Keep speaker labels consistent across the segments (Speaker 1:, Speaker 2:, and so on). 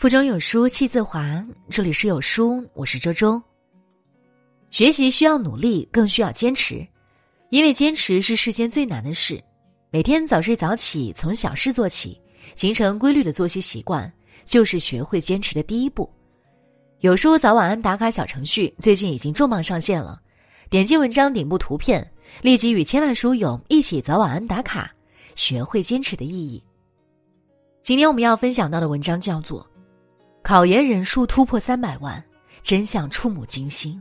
Speaker 1: 腹中有书气自华，这里是有书，我是周周。学习需要努力，更需要坚持，因为坚持是世间最难的事。每天早睡早起，从小事做起，形成规律的作息习惯，就是学会坚持的第一步。有书早晚安打卡小程序最近已经重磅上线了，点击文章顶部图片，立即与千万书友一起早晚安打卡，学会坚持的意义。今天我们要分享到的文章叫做。考研人数突破三百万，真相触目惊心。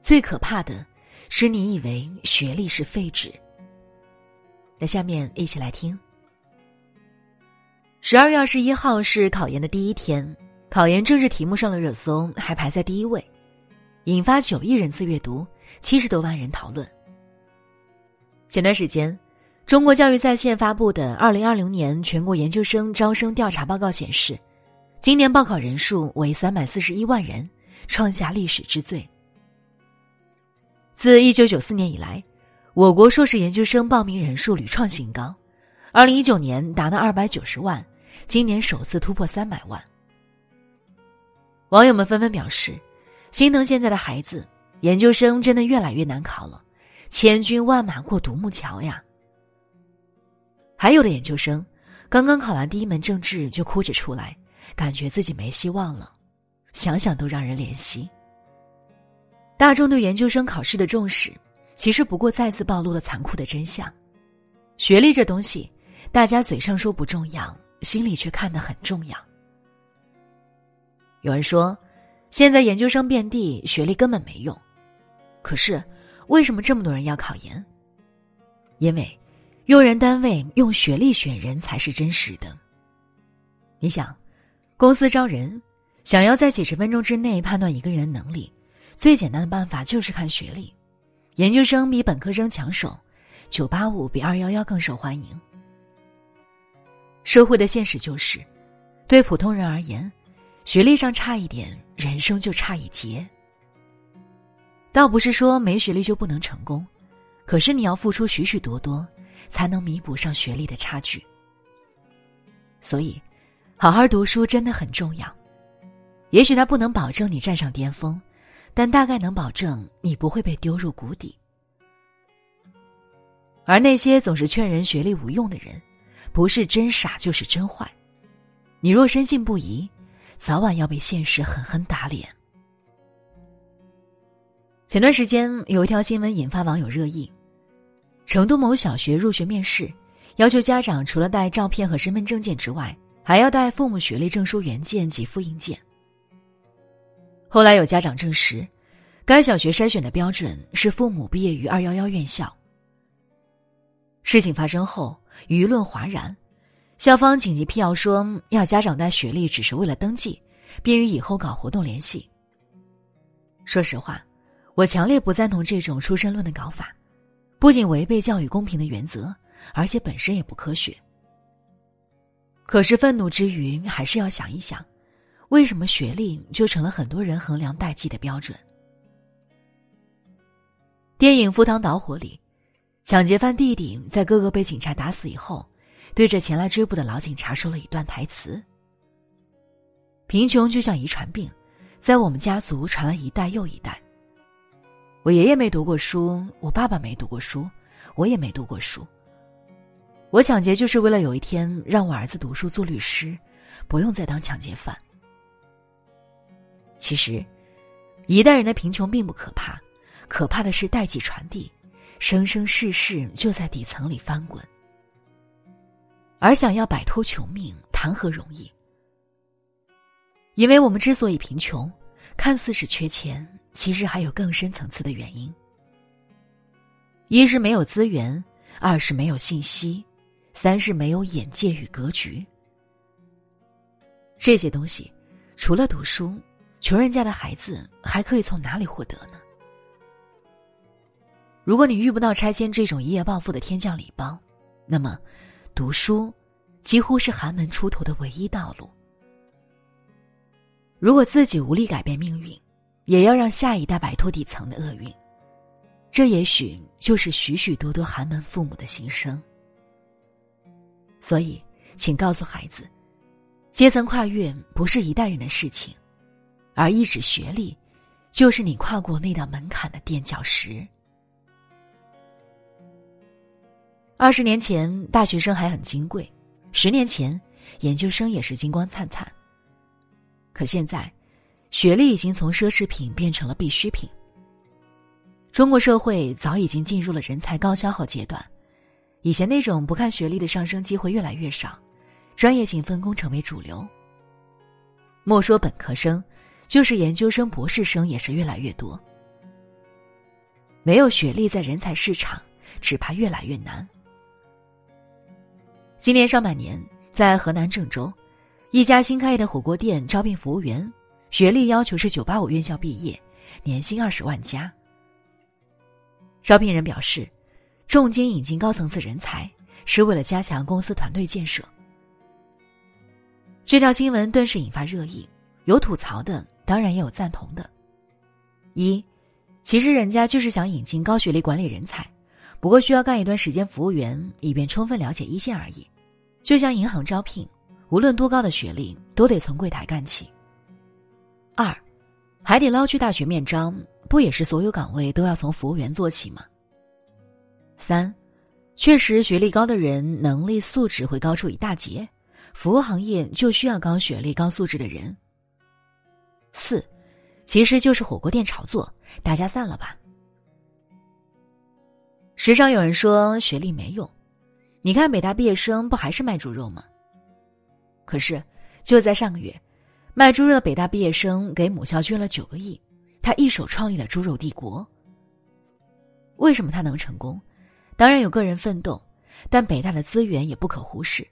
Speaker 1: 最可怕的是，你以为学历是废纸。那下面一起来听。十二月二十一号是考研的第一天，考研政治题目上了热搜，还排在第一位，引发九亿人次阅读，七十多万人讨论。前段时间，中国教育在线发布的二零二零年全国研究生招生调查报告显示。今年报考人数为三百四十一万人，创下历史之最。自一九九四年以来，我国硕士研究生报名人数屡创新高，二零一九年达到二百九十万，今年首次突破三百万。网友们纷纷表示，心疼现在的孩子，研究生真的越来越难考了，千军万马过独木桥呀。还有的研究生，刚刚考完第一门政治就哭着出来。感觉自己没希望了，想想都让人怜惜。大众对研究生考试的重视，其实不过再次暴露了残酷的真相：学历这东西，大家嘴上说不重要，心里却看得很重要。有人说，现在研究生遍地，学历根本没用。可是，为什么这么多人要考研？因为，用人单位用学历选人才是真实的。你想。公司招人，想要在几十分钟之内判断一个人能力，最简单的办法就是看学历。研究生比本科生抢手，九八五比二幺幺更受欢迎。社会的现实就是，对普通人而言，学历上差一点，人生就差一截。倒不是说没学历就不能成功，可是你要付出许许多多，才能弥补上学历的差距。所以。好好读书真的很重要，也许它不能保证你站上巅峰，但大概能保证你不会被丢入谷底。而那些总是劝人学历无用的人，不是真傻就是真坏。你若深信不疑，早晚要被现实狠狠打脸。前段时间有一条新闻引发网友热议：成都某小学入学面试，要求家长除了带照片和身份证件之外。还要带父母学历证书原件及复印件。后来有家长证实，该小学筛选的标准是父母毕业于二幺幺院校。事情发生后，舆论哗然，校方紧急辟谣说，要家长带学历只是为了登记，便于以后搞活动联系。说实话，我强烈不赞同这种出身论的搞法，不仅违背教育公平的原则，而且本身也不科学。可是愤怒之余，还是要想一想，为什么学历就成了很多人衡量代际的标准？电影《赴汤蹈火》里，抢劫犯弟弟在哥哥被警察打死以后，对着前来追捕的老警察说了一段台词：“贫穷就像遗传病，在我们家族传了一代又一代。我爷爷没读过书，我爸爸没读过书，我也没读过书。”我抢劫就是为了有一天让我儿子读书做律师，不用再当抢劫犯。其实，一代人的贫穷并不可怕，可怕的是代际传递，生生世世就在底层里翻滚。而想要摆脱穷命，谈何容易？因为我们之所以贫穷，看似是缺钱，其实还有更深层次的原因。一是没有资源，二是没有信息。三是没有眼界与格局，这些东西，除了读书，穷人家的孩子还可以从哪里获得呢？如果你遇不到拆迁这种一夜暴富的天降礼包，那么，读书几乎是寒门出头的唯一道路。如果自己无力改变命运，也要让下一代摆脱底层的厄运，这也许就是许许多多寒门父母的心声。所以，请告诉孩子，阶层跨越不是一代人的事情，而一纸学历，就是你跨过那道门槛的垫脚石。二十年前，大学生还很金贵；十年前，研究生也是金光灿灿。可现在，学历已经从奢侈品变成了必需品。中国社会早已经进入了人才高消耗阶段，以前那种不看学历的上升机会越来越少，专业性分工成为主流。莫说本科生，就是研究生、博士生也是越来越多。没有学历，在人才市场只怕越来越难。今年上半年，在河南郑州，一家新开业的火锅店招聘服务员，学历要求是九八五院校毕业，年薪二十万加。招聘人表示，重金引进高层次人才，是为了加强公司团队建设。这条新闻顿时引发热议，有吐槽的，当然也有赞同的。一，其实人家就是想引进高学历管理人才。不过需要干一段时间服务员，以便充分了解一线而已。就像银行招聘，无论多高的学历，都得从柜台干起。二，海底捞去大学面招，不也是所有岗位都要从服务员做起吗？三，确实学历高的人能力素质会高出一大截，服务行业就需要高学历高素质的人。四，其实就是火锅店炒作，大家散了吧。时常有人说学历没用，你看北大毕业生不还是卖猪肉吗？可是就在上个月，卖猪肉的北大毕业生给母校捐了九个亿，他一手创立了猪肉帝国。为什么他能成功？当然有个人奋斗，但北大的资源也不可忽视。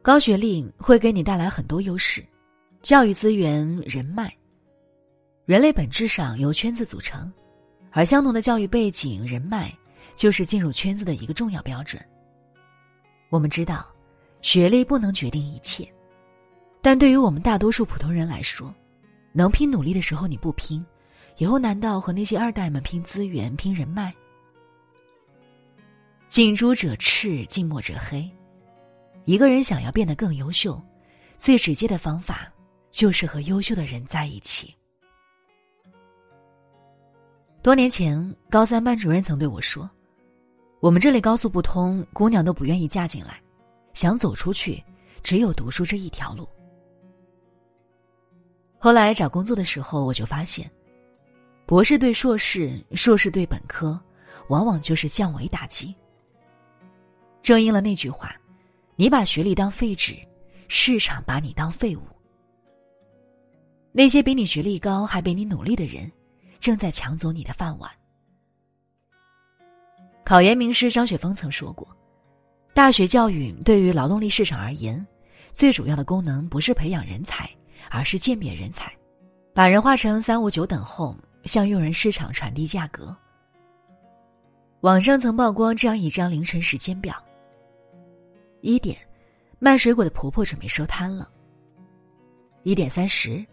Speaker 1: 高学历会给你带来很多优势，教育资源、人脉。人类本质上由圈子组成，而相同的教育背景、人脉。就是进入圈子的一个重要标准。我们知道，学历不能决定一切，但对于我们大多数普通人来说，能拼努力的时候你不拼，以后难道和那些二代们拼资源、拼人脉？近朱者赤，近墨者黑。一个人想要变得更优秀，最直接的方法就是和优秀的人在一起。多年前，高三班主任曾对我说。我们这里高速不通，姑娘都不愿意嫁进来，想走出去，只有读书这一条路。后来找工作的时候，我就发现，博士对硕士，硕士对本科，往往就是降维打击。正应了那句话：“你把学历当废纸，市场把你当废物。”那些比你学历高还比你努力的人，正在抢走你的饭碗。考研名师张雪峰曾说过：“大学教育对于劳动力市场而言，最主要的功能不是培养人才，而是鉴别人才，把人划成三五九等后，向用人市场传递价格。”网上曾曝光这样一张凌晨时间表：一点，卖水果的婆婆准备收摊了；一点三十，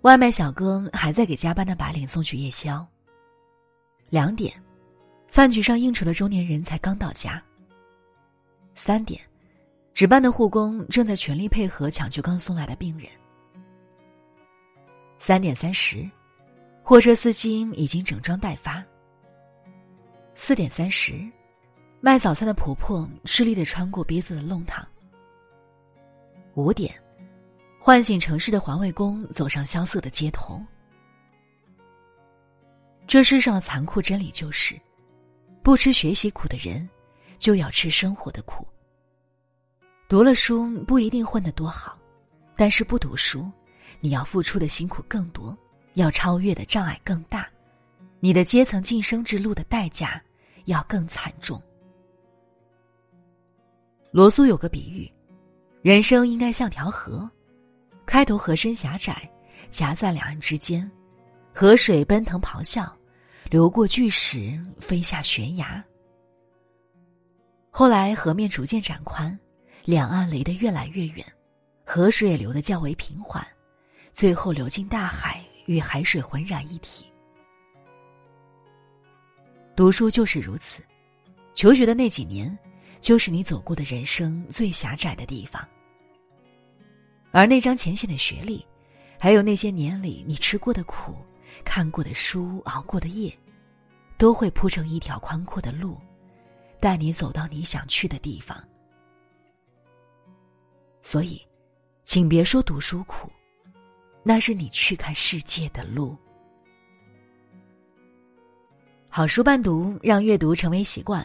Speaker 1: 外卖小哥还在给加班的白领送去夜宵；两点。饭局上应酬的中年人才刚到家。三点，值班的护工正在全力配合抢救刚送来的病人。三点三十，货车司机已经整装待发。四点三十，卖早餐的婆婆吃力的穿过逼仄的弄堂。五点，唤醒城市的环卫工走上萧瑟的街头。这世上的残酷真理就是。不吃学习苦的人，就要吃生活的苦。读了书不一定混得多好，但是不读书，你要付出的辛苦更多，要超越的障碍更大，你的阶层晋升之路的代价要更惨重。罗素有个比喻，人生应该像条河，开头河身狭窄，夹在两岸之间，河水奔腾咆哮。流过巨石，飞下悬崖。后来河面逐渐展宽，两岸离得越来越远，河水也流得较为平缓，最后流进大海，与海水浑然一体。读书就是如此，求学的那几年，就是你走过的人生最狭窄的地方。而那张浅显的学历，还有那些年里你吃过的苦、看过的书、熬过的夜，都会铺成一条宽阔的路，带你走到你想去的地方。所以，请别说读书苦，那是你去看世界的路。好书伴读，让阅读成为习惯。